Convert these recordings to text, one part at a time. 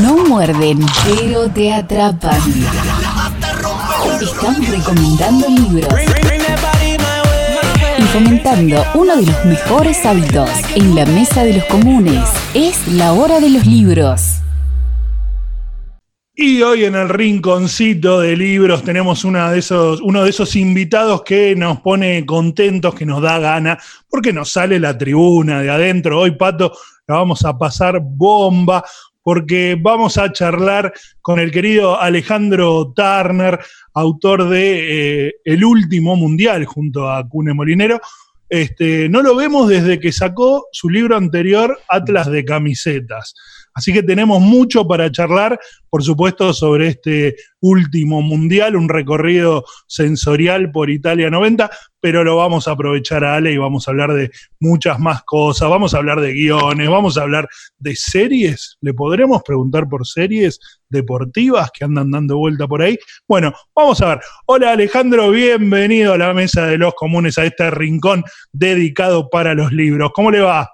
No muerden, pero te atrapan. Están recomendando libros y fomentando uno de los mejores hábitos en la mesa de los comunes. Es la hora de los libros. Y hoy en el rinconcito de libros tenemos uno de esos invitados que nos pone contentos, que nos da gana, porque nos sale la tribuna de adentro. Hoy, Pato, la vamos a pasar bomba, porque vamos a charlar con el querido Alejandro Turner, autor de eh, El último mundial junto a Cune Molinero. Este, no lo vemos desde que sacó su libro anterior, Atlas de Camisetas. Así que tenemos mucho para charlar, por supuesto, sobre este último mundial, un recorrido sensorial por Italia 90, pero lo vamos a aprovechar a Ale y vamos a hablar de muchas más cosas, vamos a hablar de guiones, vamos a hablar de series, le podremos preguntar por series deportivas que andan dando vuelta por ahí. Bueno, vamos a ver. Hola Alejandro, bienvenido a la Mesa de los Comunes, a este rincón dedicado para los libros. ¿Cómo le va?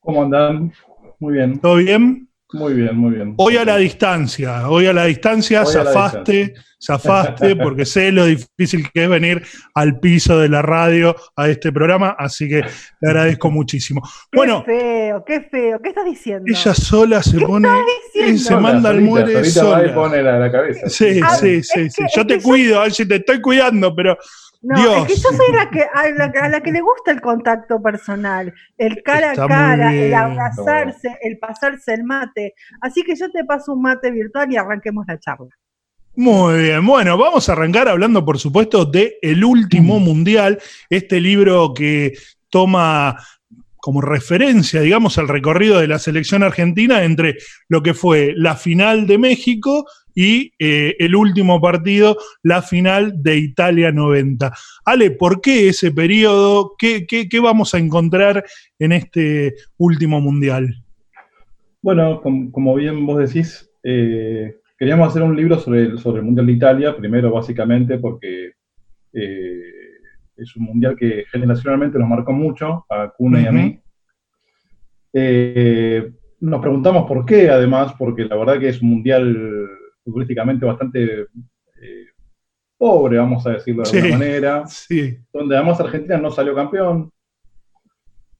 ¿Cómo andan? Muy bien. ¿Todo bien? Muy bien, muy bien. Hoy a la distancia, hoy a la distancia, zafaste, zafaste, porque sé lo difícil que es venir al piso de la radio a este programa, así que te agradezco muchísimo. Bueno. Qué feo, qué feo, ¿qué estás diciendo? Ella sola se pone, y se manda al muere sola. pone la, la cabeza. Sí, sí, sí, sí. Yo te cuido, Angie, te estoy cuidando, pero no, es que yo soy la que, a, la, que le gusta el contacto personal, el cara a cara, el abrazarse, el pasarse el mate. Así que yo te paso un mate virtual y arranquemos la charla. Muy bien, bueno, vamos a arrancar hablando, por supuesto, de El último mm. mundial, este libro que toma como referencia, digamos, el recorrido de la selección argentina entre lo que fue la final de México y eh, el último partido, la final de Italia 90. Ale, ¿por qué ese periodo? ¿Qué, vamos a encontrar en este último mundial? Bueno, como, bien vos decís, eh, queríamos hacer un libro sobre el, sobre el Mundial de Italia, primero básicamente porque eh, es un mundial que generacionalmente nos marcó mucho, a Cuna y a mí. nos preguntamos por qué, además, porque la verdad que es un mundial futbolísticamente bastante eh, pobre, vamos a decirlo de alguna manera, donde además Argentina no salió campeón.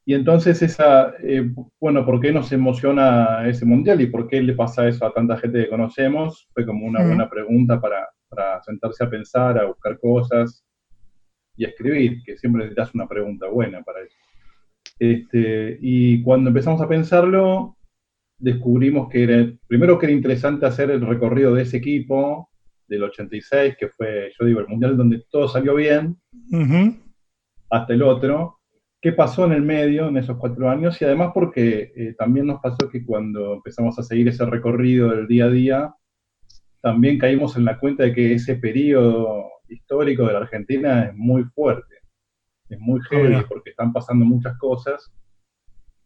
Y entonces esa, eh, bueno, ¿por qué nos emociona ese mundial y por qué le pasa eso a tanta gente que conocemos? Fue como una buena pregunta para, sentarse a pensar, a buscar cosas y escribir, que siempre necesitas una pregunta buena para eso. Este, y cuando empezamos a pensarlo, descubrimos que era, primero que era interesante hacer el recorrido de ese equipo del 86, que fue, yo digo, el mundial donde todo salió bien, hasta el otro. ¿Qué pasó en el medio en esos cuatro años? Y además porque eh, también nos pasó que cuando empezamos a seguir ese recorrido del día a día, también caímos en la cuenta de que ese periodo histórico de la Argentina es muy fuerte, es muy heavy, porque están pasando muchas cosas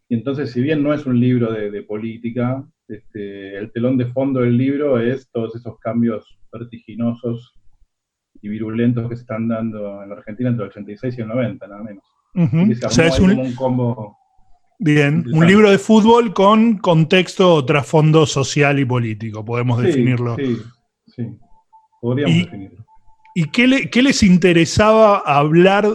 y entonces, si bien no es un libro de, política, este, el telón de fondo del libro es todos esos cambios vertiginosos y virulentos que se están dando en la Argentina entre el 86 y el 90, nada menos. o sea, es un, combo. Bien, un libro de fútbol con contexto o trasfondo social y político, podemos definirlo. Sí, sí, podríamos definirlo. ¿Y qué, les interesaba hablar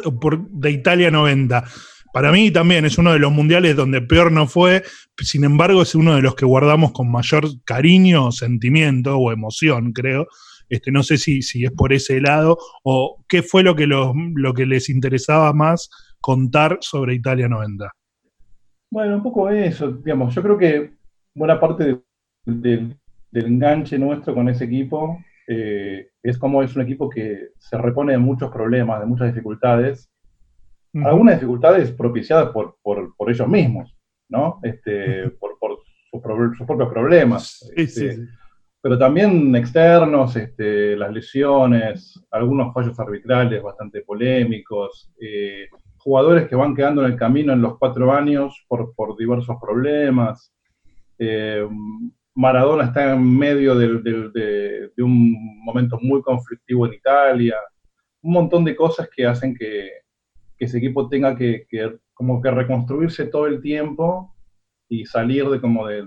de Italia 90? Para mí también es uno de los mundiales donde peor no fue, sin embargo es uno de los que guardamos con mayor cariño, sentimiento o emoción, creo. Este, no sé si, si es por ese lado o qué fue lo que, lo que les interesaba más contar sobre Italia 90. Bueno, un poco eso, digamos, yo creo que buena parte del enganche nuestro con ese equipo eh, es como es un equipo que se repone de muchos problemas, de muchas dificultades, algunas dificultades propiciadas por, por, ellos mismos, ¿no? Este, por, sus, propios problemas. Este, pero también externos, este, las lesiones, algunos fallos arbitrales bastante polémicos, eh, jugadores que van quedando en el camino en los cuatro años por, diversos problemas. Eh, Maradona está en medio de, un momento muy conflictivo en Italia. Un montón de cosas que hacen que, que ese equipo tenga que, como que reconstruirse todo el tiempo y salir de como de,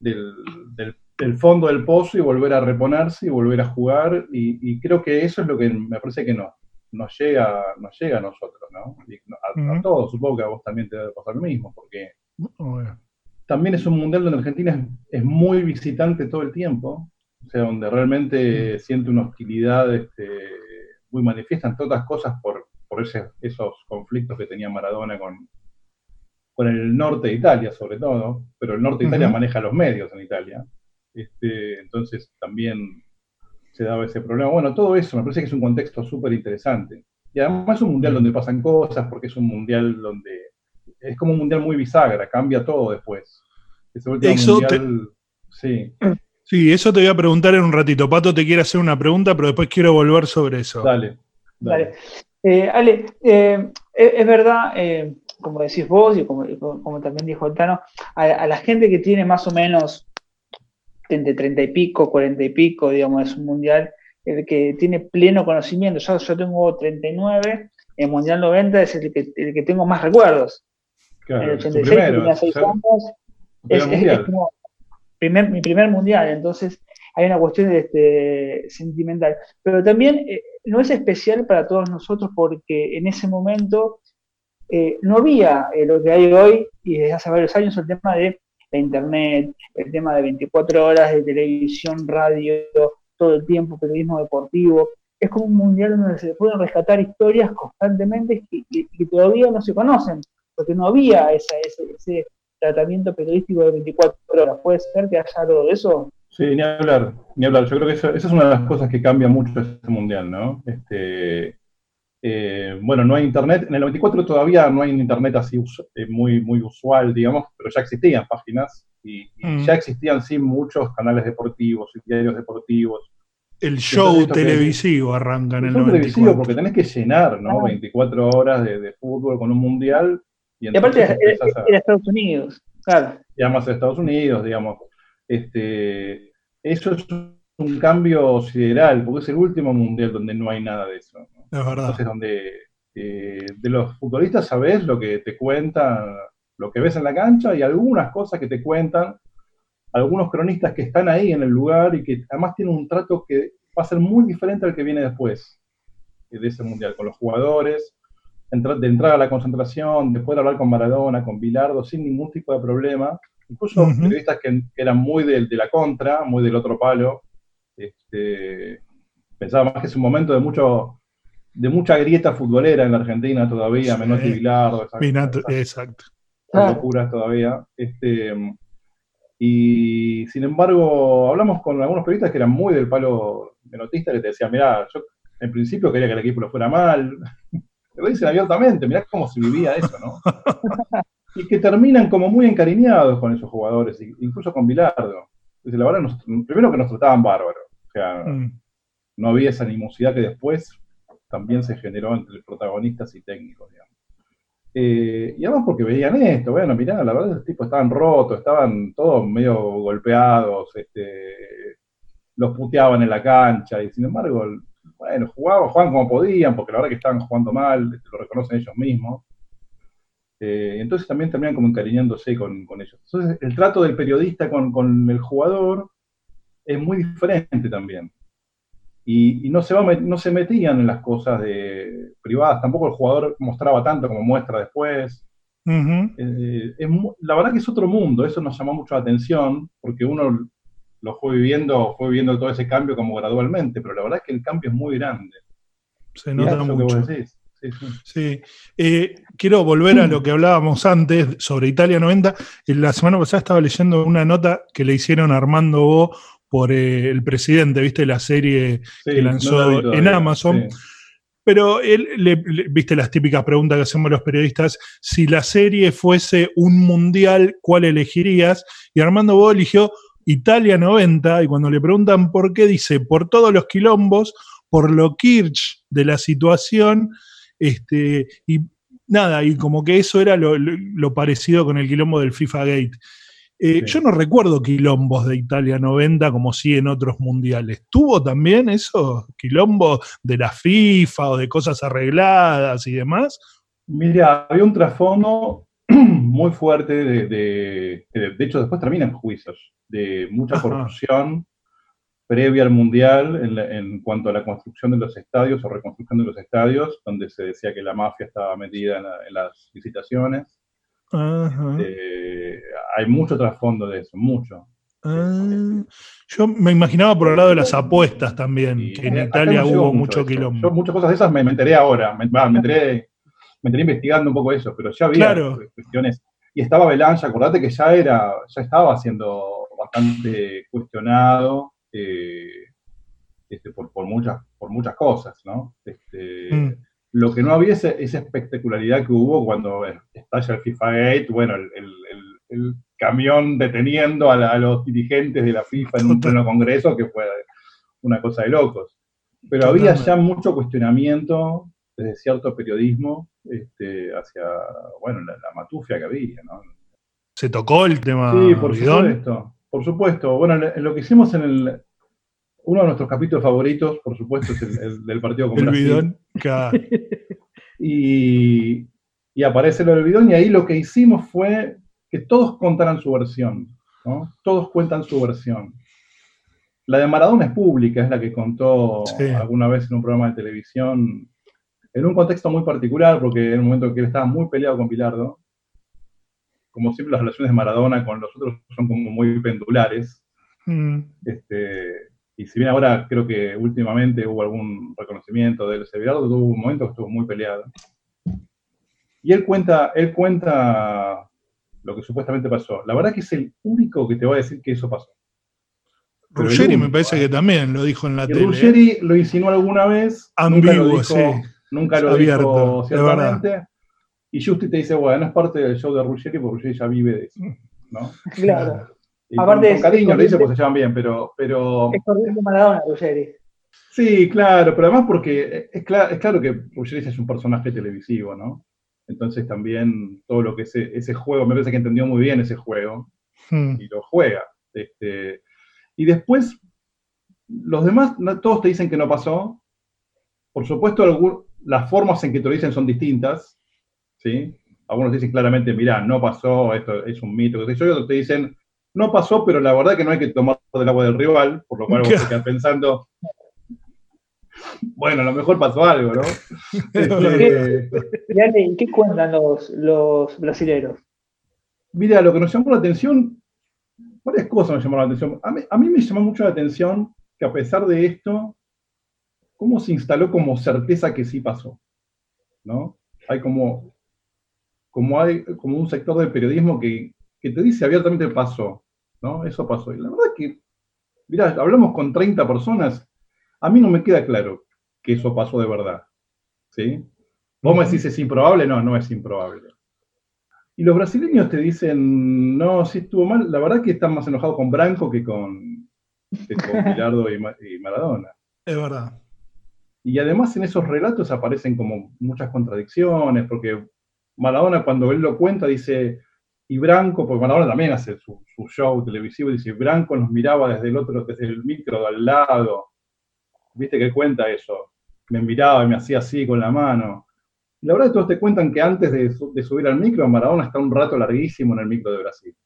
del, fondo del pozo y volver a reponerse y volver a jugar. Y, creo que eso es lo que me parece que no, nos, llega, nos llega a nosotros, ¿no? a, todos, supongo que a vos también te debe pasar lo mismo, porque también es un mundial donde Argentina es, muy visitante todo el tiempo, o sea, donde realmente siente una hostilidad este, muy manifiesta, entre otras cosas por, por esos conflictos que tenía Maradona con, con el norte de Italia, sobre todo, pero el norte de Italia maneja los medios en Italia. Este, entonces también se daba ese problema. Bueno, todo eso me parece que es un contexto súper interesante. Y además es un mundial donde pasan cosas, porque es un mundial donde es como un mundial muy bisagra, cambia todo después. eso sí. sí, eso te voy a preguntar en un ratito. Pato te quiere hacer una pregunta, pero después quiero volver sobre eso. Dale. Dale. Eh, Ale, eh, es, verdad, eh, como decís vos y como, también dijo el Tano, a, la gente que tiene más o menos entre 30 y pico, 40 y pico, digamos, es un mundial, el que tiene pleno conocimiento. Yo, yo tengo 39, el Mundial 90 es el que, el que tengo más recuerdos. En el 86 tenía 6 años, es, como mi primer mundial, entonces hay una cuestión este, sentimental. Pero también no es especial para todos nosotros porque en ese momento eh, no había eh, lo que hay hoy y desde hace varios años el tema de la internet, el tema de 24 horas de televisión, radio, todo el tiempo, periodismo deportivo. Es como un mundial donde se pueden rescatar historias constantemente que, todavía no se conocen, porque no había ese, ese, tratamiento periodístico de 24 horas. ¿Puede ser que haya algo de eso? Sí, ni hablar, ni hablar. Yo creo que esa es una de las cosas que cambia mucho este mundial, ¿no? Este, eh, bueno, no hay internet. En el 94 todavía no hay internet así eh, muy, muy usual, digamos, pero ya existían páginas y, mm. ya existían sí muchos canales deportivos y diarios deportivos. El show televisivo arranca en el, el show televisivo porque tenés que llenar, ¿no? 24 horas de, fútbol con un mundial. Y, aparte era, Estados Unidos, claro. Y además Estados Unidos, digamos. Este, eso es un cambio sideral, porque es el último mundial donde no hay nada de eso. Es verdad. Entonces, donde eh, de los futbolistas sabes lo que te cuentan, lo que ves en la cancha y algunas cosas que te cuentan algunos cronistas que están ahí en el lugar y que además tienen un trato que va a ser muy diferente al que viene después de ese mundial, con los jugadores, de entrar a la concentración, de poder hablar con Maradona, con Bilardo, sin ningún tipo de problema incluso periodistas que, eran muy de, la contra, muy del otro palo. Este, pensaba más que es un momento de mucho de mucha grieta futbolera en la Argentina todavía, sí. Menotti Bilardo, exacto. locuras todavía. Este, y sin embargo, hablamos con algunos periodistas que eran muy del palo menotista, que te decían, mirá, yo en principio quería que el equipo lo fuera mal. Lo dicen abiertamente, mirá cómo se vivía eso, ¿no? y que terminan como muy encariñados con esos jugadores, incluso con Bilardo. la verdad, primero que nos trataban bárbaro, o sea, mm. no había esa animosidad que después también se generó entre protagonistas y técnicos, digamos. Eh, y además porque veían esto, bueno, mirá, la verdad, los tipos estaban rotos, estaban todos medio golpeados, este, los puteaban en la cancha, y sin embargo, bueno, jugaban, jugaban como podían, porque la verdad que estaban jugando mal, lo reconocen ellos mismos. Eh, entonces también terminan como encariñándose con, ellos. Entonces el trato del periodista con, el jugador es muy diferente también. Y, no, se va, no se metían en las cosas de, privadas, tampoco el jugador mostraba tanto como muestra después. Eh, la verdad que es otro mundo, eso nos llamó mucho la atención, porque uno lo fue viviendo, fue viviendo todo ese cambio como gradualmente, pero la verdad es que el cambio es muy grande. Se nota mucho. Sí, eh, quiero volver a lo que hablábamos antes sobre Italia 90. La semana pasada estaba leyendo una nota que le hicieron a Armando Bo por eh, el presidente, ¿viste? La serie que lanzó en Amazon. Pero él, le, viste las típicas preguntas que hacemos los periodistas, si la serie fuese un mundial, ¿cuál elegirías? Y Armando Bo eligió Italia 90, y cuando le preguntan por qué, dice, por todos los quilombos, por lo kirch de la situación este, y nada, y como que eso era lo, parecido con el quilombo del FIFA Gate. Eh, yo no recuerdo quilombos de Italia 90 como sí en otros mundiales. ¿Tuvo también esos quilombos de la FIFA o de cosas arregladas y demás? Mira, había un trasfondo muy fuerte de, de, hecho después terminan juicios, de mucha corrupción previa al Mundial en, cuanto a la construcción de los estadios o reconstrucción de los estadios, donde se decía que la mafia estaba metida en, las licitaciones. Eh, hay mucho trasfondo de eso, mucho. Ah, yo me imaginaba por el lado de las apuestas también, que en Italia hubo mucho, quilombo. Yo muchas cosas de esas me, enteré ahora, me, enteré, investigando un poco eso, pero ya había cuestiones. Y estaba Belange, acordate que ya era, ya estaba siendo bastante cuestionado eh, este, por, muchas, por muchas cosas, ¿no? Este, mm. Lo que no había es esa espectacularidad que hubo cuando estalla el FIFA 8, bueno, el, camión deteniendo a, los dirigentes de la FIFA en un pleno congreso, que fue una cosa de locos. Pero había ya mucho cuestionamiento desde cierto periodismo este, hacia, bueno, la, matufia que había, ¿no? ¿Se tocó el tema? Sí, por supuesto. Por supuesto. Bueno, lo que hicimos en el. Uno de nuestros capítulos favoritos, por supuesto, es el, del partido con el Bidón. y, y aparece lo del bidón, y ahí lo que hicimos fue que todos contaran su versión. ¿no? Todos cuentan su versión. La de Maradona es pública, es la que contó alguna vez en un programa de televisión, en un contexto muy particular, porque en un momento que él estaba muy peleado con Pilardo, como siempre las relaciones de Maradona con los otros son como muy pendulares. Mm. Este, y si bien ahora creo que últimamente hubo algún reconocimiento de él, Bilardo tuvo un momento que estuvo muy peleado. Y él cuenta, él cuenta lo que supuestamente pasó. La verdad que es el único que te va a decir que eso pasó. Ruggeri me parece que también lo dijo en la tele. Ruggeri lo insinuó alguna vez. Ambiguo, sí. Nunca lo dijo ciertamente. Y Justi te dice, bueno, no es parte del show de Ruggeri porque Ruggeri ya vive de eso, ¿no? Claro. Y Aparte con, cariño le dice porque se llevan bien, pero... pero... Es corriente Maradona, Ruggeri. Sí, claro, pero además porque es, claro, es claro que Ruggeri es un personaje televisivo, ¿no? Entonces también todo lo que es ese juego, me parece que entendió muy bien ese juego hmm. y lo juega. Este, y después, los demás, todos te dicen que no pasó. Por supuesto, las formas en que te lo dicen son distintas. ¿sí? Algunos dicen claramente, mira, no pasó, esto es un mito, qué sé yo, otros te dicen, no pasó, pero la verdad que no hay que tomar del agua del rival, por lo cual vos te quedas pensando, bueno, a lo mejor pasó algo, ¿no? Este, ¿Y qué cuentan los, los brasileños? Mira, lo que nos llamó la atención, varias cosas nos llamaron la atención. A mí, a mí me llamó mucho la atención que a pesar de esto, cómo se instaló como certeza que sí pasó, ¿no? Hay como como hay como un sector del periodismo que, te dice abiertamente pasó, ¿no? Eso pasó. Y la verdad que, mira, hablamos con 30 personas, a mí no me queda claro que eso pasó de verdad, ¿sí? Vos me decís, ¿es improbable? No, no es improbable. Y los brasileños te dicen, no, sí estuvo mal, la verdad que están más enojados con Branco que con, que y, y Maradona. Es verdad. Y además en esos relatos aparecen como muchas contradicciones, porque Maradona cuando él lo cuenta dice, y Branco, porque Maradona también hace su, show televisivo, dice, Branco nos miraba desde el otro, desde el micro de al lado. ¿Viste que cuenta eso? Me miraba y me hacía así con la mano. Y la verdad todos te cuentan que antes de, subir al micro, Maradona está un rato larguísimo en el micro de Brasil.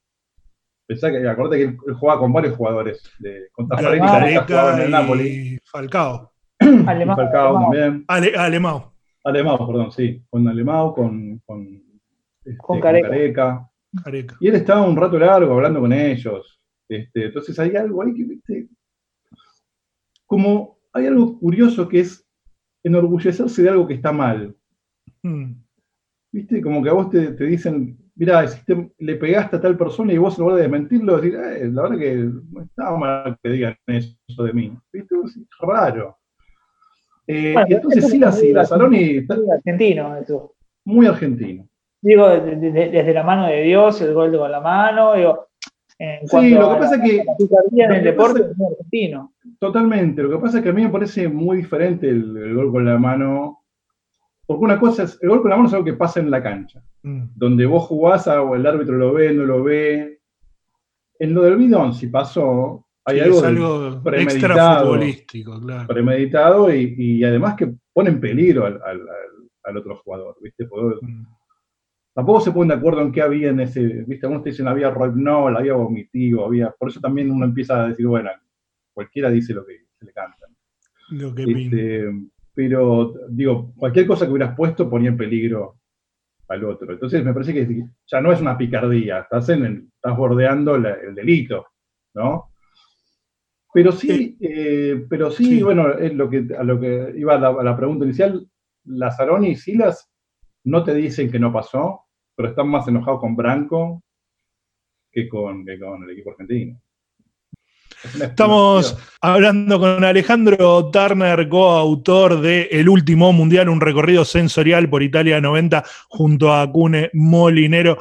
Pensá que, acordate que él, jugaba con varios jugadores, de, con Tafarelli, en el Napoli. Falcao. Falcao también. Alemão. Alemão, perdón, sí, con Alemão, con, con, este, con, Careca. Y él estaba un rato largo hablando con ellos. Este, entonces hay algo ahí que, viste, como hay algo curioso que es enorgullecerse de algo que está mal. Hmm. Viste, como que a vos te, dicen, mira, le pegaste a tal persona y vos en lugar de desmentirlo, decir, eh, la verdad que no estaba mal que digan eso de mí. ¿Viste? Es raro. Eh, entonces sí, la, la Saloni... Muy argentino eso. Muy argentino. Digo, desde la mano de Dios, el gol con la mano, digo, en sí, lo que pasa es que. en el deporte es muy argentino. Totalmente. Lo que pasa es que a mí me parece muy diferente el, gol con la mano. Porque una cosa es. El gol con la mano es algo que pasa en la cancha. Mm. Donde vos jugás, o el árbitro lo ve, no lo ve. En lo del bidón, si pasó, hay algo, premeditado, futbolístico, claro. Premeditado y, además que pone en peligro al, otro jugador, ¿viste? Mm. tampoco se ponen de acuerdo en qué había en ese, viste, algunos te dicen había rohypnol, había vomitivo, había, por eso también uno empieza a decir, bueno, cualquiera dice lo que se le canta. Lo que este, pero, digo, cualquier cosa que hubieras puesto ponía en peligro al otro. Entonces me parece que ya no es una picardía, estás, en estás bordeando el delito, ¿no? Pero sí, eh, pero sí, bueno, es lo que, a lo que iba a la, pregunta inicial, Lazaroni y Silas no te dicen que no pasó, pero están más enojados con Branco que con, con el equipo argentino. Estamos hablando con Alejandro Turner, coautor de El último mundial, un recorrido sensorial por Italia 90 junto a Cune Molinero.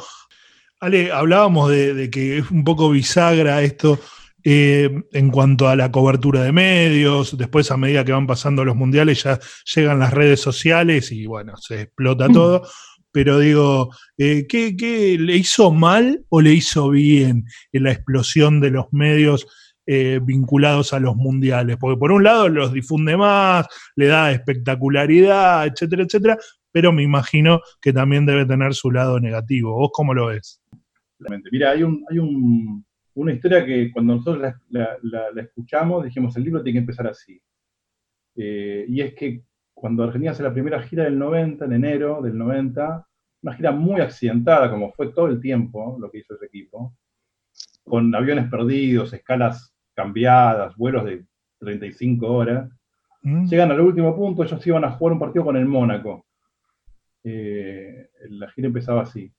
Ale, hablábamos de que es un poco bisagra esto eh, en cuanto a la cobertura de medios, después a medida que van pasando los mundiales ya llegan las redes sociales y bueno, se explota mm. todo. Pero digo, eh, ¿qué, le hizo mal o le hizo bien en la explosión de los medios eh, vinculados a los mundiales? Porque por un lado los difunde más, le da espectacularidad, etcétera, etcétera, pero me imagino que también debe tener su lado negativo. ¿Vos cómo lo ves? Mira, hay un, hay un una historia que cuando nosotros la, escuchamos dijimos, el libro tiene que empezar así. Eh, y es que cuando Argentina hace la primera gira del 90, en enero del 90, una gira muy accidentada, como fue todo el tiempo lo que hizo ese equipo, con aviones perdidos, escalas cambiadas, vuelos de 35 horas, mm. llegan al último punto, ellos iban a jugar un partido con el Mónaco. Eh, la gira empezaba así.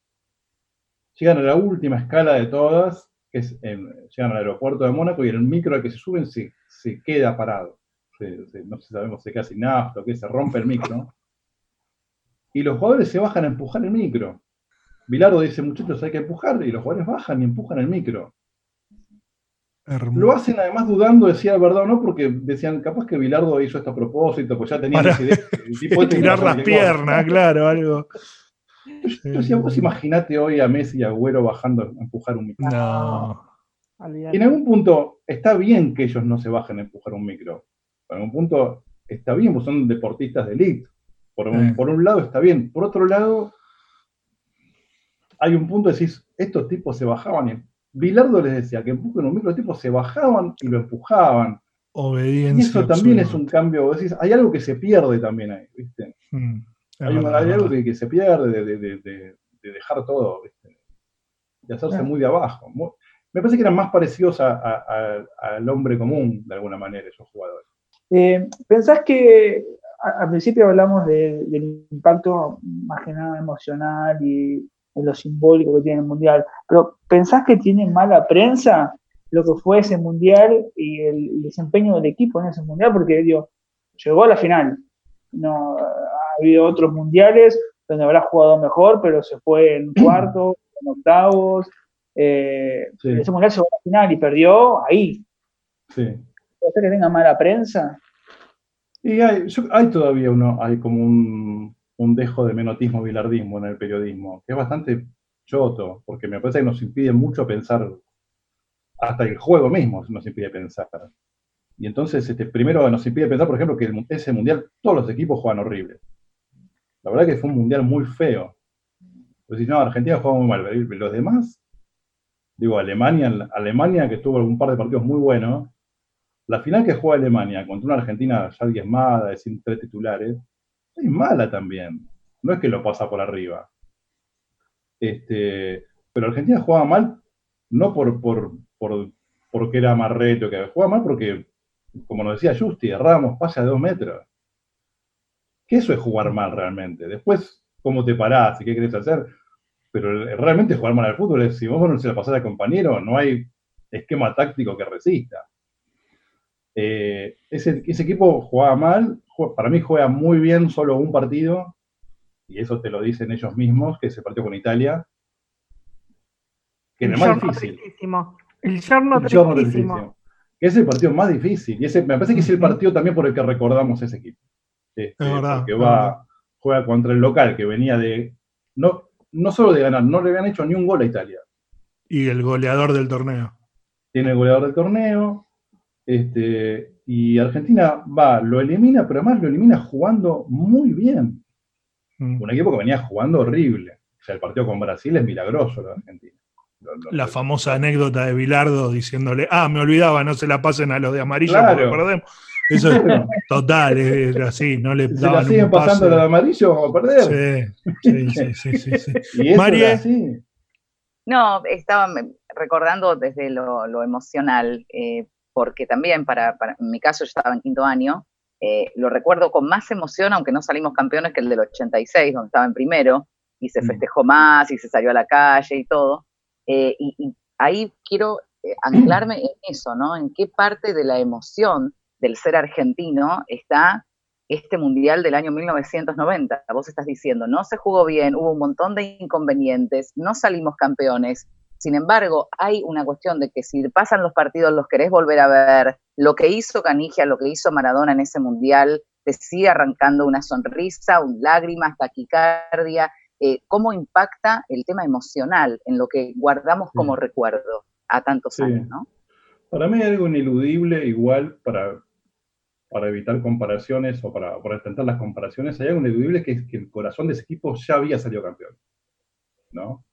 Llegan a la última escala de todas que es, llegan al aeropuerto de Mónaco y en el micro al que se suben se, se queda parado. no sé si sabemos si queda sin nafta o qué, se rompe el micro. Y los jugadores se bajan a empujar el micro. Bilardo dice, muchachos, hay que empujar, y los jugadores bajan y empujan el micro. Lo hacen además dudando, decía verdad o no, porque decían, capaz que Bilardo hizo esto a propósito, pues ya tenía Para idea. Tipo tirar las piernas, claro, algo. Yo, decía, vos imaginate hoy a Messi y a Agüero bajando a empujar un micro. No. Y en algún punto está bien que ellos no se bajen a empujar un micro. En algún punto está bien, pues son deportistas de elite. Por un, por un lado está bien. Por otro lado, hay un punto de decir, estos tipos se bajaban y Bilardo les decía que empujen un micro, los tipos se bajaban y lo empujajan. Obediencia. Y eso también es un cambio. Decís, hay algo que se pierde también ahí, ¿viste? Hmm. Hay, algo que, se pierde de, dejar todo, de hacerse muy de abajo. me parece que eran más parecidos al hombre común, de alguna manera, esos jugadores. Eh, ¿Pensás que al principio hablamos del impacto más que nada emocional y de lo simbólico que tiene el Mundial, pero ¿pensás que tiene mala prensa lo que fue ese Mundial y el, desempeño del equipo en ese Mundial? Porque digo, llegó a la final, no, habido otros mundiales donde habrá jugado mejor, pero se fue en cuarto, en octavos. Eh, Ese mundial se fue a la final y perdió ahí. Sí. ¿Puede ser que tenga mala prensa? Y hay, hay todavía uno, hay como un, un, dejo de menotismo bilardismo en el periodismo, que es bastante choto, porque me parece que nos impide mucho pensar, hasta el juego mismo nos impide pensar. Y entonces, este, primero nos impide pensar, por ejemplo, que ese mundial todos los equipos juegan horrible. La verdad que fue un mundial muy feo. Pues si no, Argentina jugó muy mal, pero los demás, digo, Alemania, Alemania que tuvo un par de partidos muy buenos, la final que juega Alemania contra una Argentina ya diezmada, sin tres titulares, es mala también. No es que lo pasa por arriba. Este, pero Argentina jugaba mal, no por, por, por porque era más reto, que jugaba mal porque como nos decía Justi, erramos pase a dos metros. Que eso es jugar mal realmente. Después, cómo te parás y qué querés hacer. Pero realmente jugar mal al fútbol es, si vos no se la pasás al compañero, no hay esquema táctico que resista. Eh, ese, equipo jugaba mal, para mí juega muy bien solo un partido, y eso te lo dicen ellos mismos, que es el partido con Italia, que es el más difícil. El giorno, tristísimo es el partido más difícil. Y ese, me parece que es el partido también por el que recordamos ese equipo. Este, porque va, juega contra el local que venía de. No, no solo de ganar, no le habían hecho ni un gol a Italia. Y el goleador del torneo. Tiene el goleador del torneo. Este, y Argentina va, lo elimina, pero además lo elimina jugando muy bien. Mm. Un equipo que venía jugando horrible, sea, el partido con Brasil es milagroso de Argentina. la famosa anécdota de Bilardo diciéndole, ah, me olvidaba, no se la pasen a los de amarillo porque perdemos. Eso es total, es así, no le Si la siguen pasando de amarillo, vamos a perder. Sí, sí, sí, sí. sí, sí. No, estaba recordando desde lo, emocional, eh, porque también para, en mi caso yo estaba en quinto año, eh, lo recuerdo con más emoción, aunque no salimos campeones que el del 86, donde estaba en primero, y se mm. festejó más, y se salió a la calle y todo. Eh, y, y, ahí quiero anclarme en eso, ¿no? En qué parte de la emoción del ser argentino está este mundial del año 1990. Vos estás diciendo, no se jugó bien, hubo un montón de inconvenientes, no salimos campeones. Sin embargo, hay una cuestión de que si pasan los partidos, los querés volver a ver, lo que hizo Canigia, lo que hizo Maradona en ese mundial, te sigue arrancando una sonrisa, un lágrima, taquicardia. Eh, ¿Cómo impacta el tema emocional en lo que guardamos como recuerdo a tantos años? ¿no? Para mí hay algo ineludible, igual para para evitar comparaciones o para, para intentar las comparaciones, hay algo ineludible que es que el corazón de ese equipo ya había salido campeón. ¿no?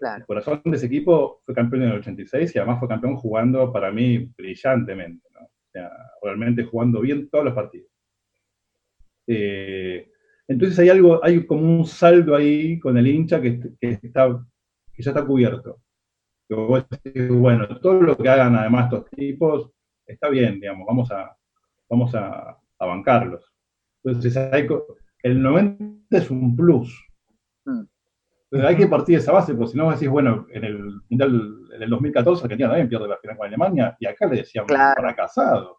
El corazón de ese equipo fue campeón en el 86 y además fue campeón jugando para mí brillantemente. ¿no? O sea, realmente jugando bien todos los partidos. Eh, entonces hay algo, hay como un saldo ahí con el hincha que, está, que ya está cubierto. bueno, todo lo que hagan además estos tipos está bien, digamos, vamos a, vamos a, bancarlos. Entonces, el 90 es un plus. Mm. Entonces, hay que partir de esa base, porque si no decís, bueno, en el Mundial del 2014 Argentina también pierde la final con Alemania, y acá le decíamos fracasado,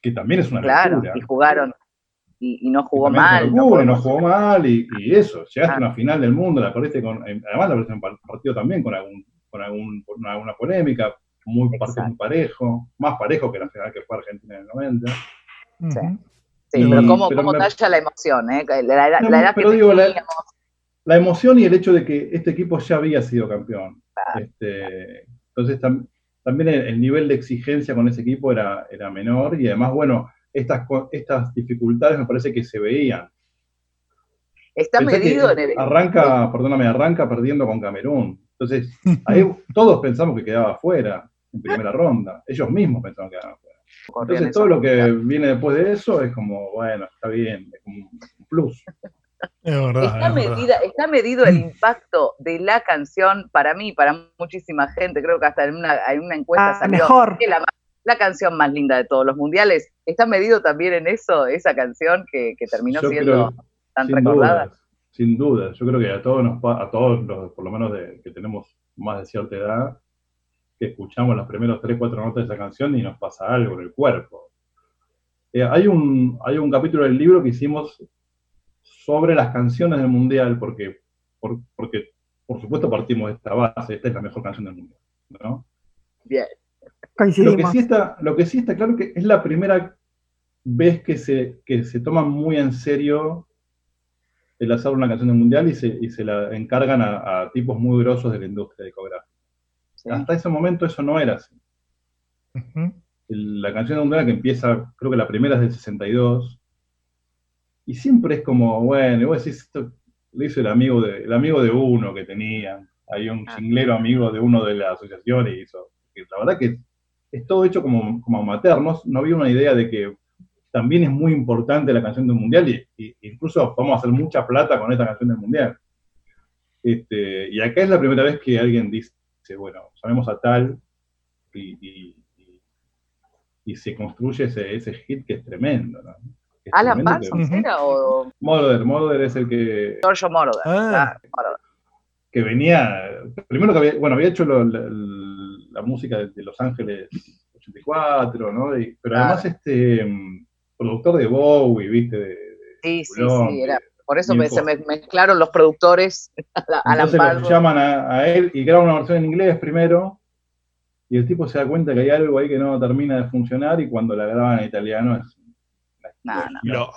que también es una claro, Y jugaron, y, no jugó mal. no, no jugó mal, y, eso, llegaste a una final del mundo, la perdiste con, además la perdiste en partido también con algún, con algún, alguna polémica, muy, muy parejo, más parejo que la final que fue Argentina en el 90. Sí, pero cómo, cómo talla la emoción, ¿eh? La, edad que digo, la, emoción y el hecho de que este equipo ya había sido campeón. Este, entonces también el, nivel de exigencia con ese equipo era, era menor y además, bueno, estas, estas dificultades me parece que se veían. Está medido en el... Arranca, perdóname, arranca perdiendo con Camerún. Entonces, ahí todos pensamos que quedaba afuera en primera ronda. Ellos mismos pensaban que quedaba afuera. Entonces, todo lo que viene después de eso es como, bueno, está bien, es como un plus. está, medido el impacto de la canción para mí, para muchísima gente. Creo que hasta en una, una encuesta ah, salió La, canción más linda de todos los mundiales. ¿Está medido también en eso, esa canción que, terminó siendo tan recordada? sin duda, yo creo que a todos, nos, a todos los, por lo menos de, que tenemos más de cierta edad, que escuchamos las primeras tres, cuatro notas de esa canción y nos pasa algo en el cuerpo. Eh, hay, un, hay un capítulo del libro que hicimos sobre las canciones del Mundial, porque, porque por supuesto partimos de esta base, esta es la mejor canción del Mundial. ¿no? Bien. Lo que, sí está, lo que sí está claro que es la primera vez que se, que se toma muy en serio el hacer una canción del mundial y se, y se la encargan a, tipos muy grosos de la industria discográfica. Hasta ese momento eso no era así. la canción del mundial que empieza, creo que la primera es del 62, y siempre es como, bueno, y vos decís, esto lo hizo el amigo de, el amigo de uno que tenía, hay un singlero amigo de uno de la asociación y hizo. la verdad que es todo hecho como, como maternos, no había una idea de que también es muy importante la canción del mundial y, incluso vamos a hacer mucha plata con esta canción del mundial. Este, y acá es la primera vez que alguien dice, bueno, sabemos a tal y, se construye ese, ese, hit que es tremendo. ¿no? ¿Alan Parsons era o...? Moroder, es el que... Giorgio Moroder, ah. Que venía, primero que había, bueno, había hecho la música de, Los Ángeles 84, ¿no? pero además este productor de Bowie, ¿viste? De, sí, sí, sí, era. Por eso me, se mezclaron los productores a la, Entonces llaman a, él y graban una versión en inglés primero, y el tipo se da cuenta que hay algo ahí que no termina de funcionar, y cuando la graban en italiano es. No, no.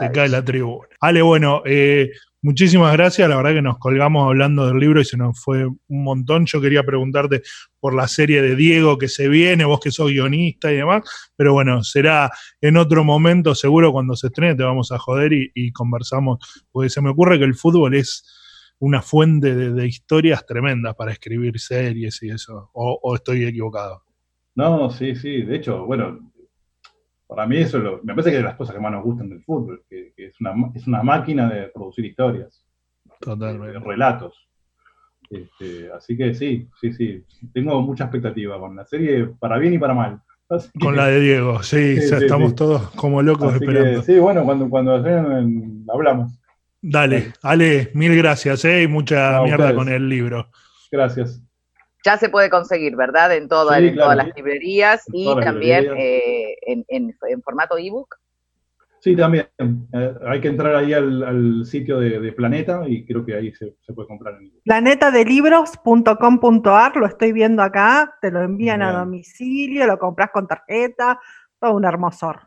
Se cae la tribuna. Ale, bueno, eh, Muchísimas gracias, la verdad que nos colgamos hablando del libro y se nos fue un montón. Yo quería preguntarte por la serie de Diego que se viene, vos que sos guionista y demás, pero bueno, será en otro momento, seguro cuando se estrene te vamos a joder y, conversamos, porque se me ocurre que el fútbol es una fuente de, historias tremendas para escribir series y eso. O, estoy equivocado? No, sí, sí. De hecho, bueno, para mí eso lo, me parece que es de las cosas que más nos gustan del fútbol, que, es, una, es una máquina de producir historias. Totalmente. relatos. Este, así que sí, sí, sí. Tengo mucha expectativa con la serie, para bien y para mal. con la de Diego, sí, estamos todos como locos esperando. sí, bueno, cuando, cuando hablamos. Dale, Ale, mil gracias, ¿eh? Y mucha mierda con el libro. Gracias. Ya se puede conseguir, ¿verdad? En, todas las librerías y también eh, en, en, formato ebook. Sí, también. Eh, hay que entrar ahí al, sitio de, Planeta y creo que ahí se, puede comprar. Planetadelibros.com.ar, lo estoy viendo acá, te lo envían a domicilio, lo compras con tarjeta, todo un hermosor.